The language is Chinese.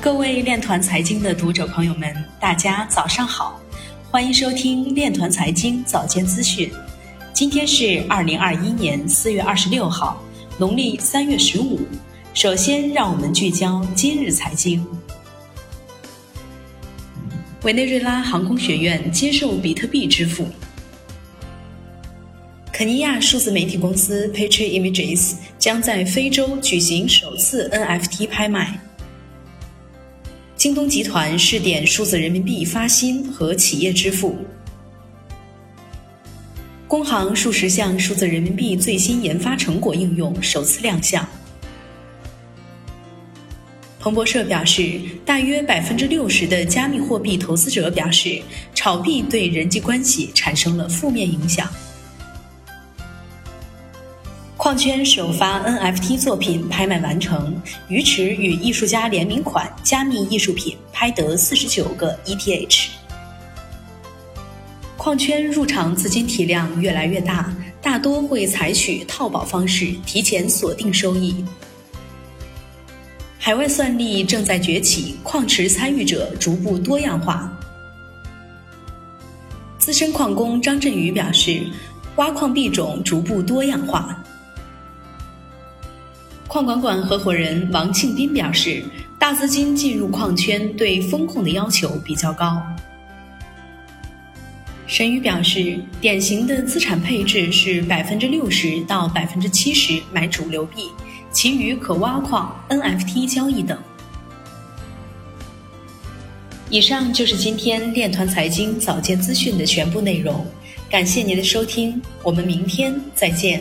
各位链团财经的读者朋友们，大家早上好，欢迎收听链团财经早间资讯。今天是二零二一年四月二十六号，农历三月十五。首先，让我们聚焦今日财经。委内瑞拉航空学院接受比特币支付。肯尼亚数字媒体公司 Petri Images 将在非洲举行首次 NFT 拍卖。京东集团试点数字人民币发薪和企业支付。工行数十项数字人民币最新研发成果应用首次亮相。彭博社表示，大约百分之六十的加密货币投资者表示，炒币对人际关系产生了负面影响。矿圈首发 NFT 作品拍卖完成，鱼池与艺术家联名款加密艺术品拍得四十九个 ETH。矿圈入场资金体量越来越大，大多会采取套保方式提前锁定收益。海外算力正在崛起，矿池参与者逐步多样化。资深矿工张振宇表示，挖矿币种逐步多样化。矿管管合伙人王庆斌表示，大资金进入矿圈对风控的要求比较高。沈宇表示，典型的资产配置是百分之六十到百分之七十买主流币。其余可挖矿、NFT 交易等。以上就是今天链团财经早间资讯的全部内容，感谢您的收听，我们明天再见。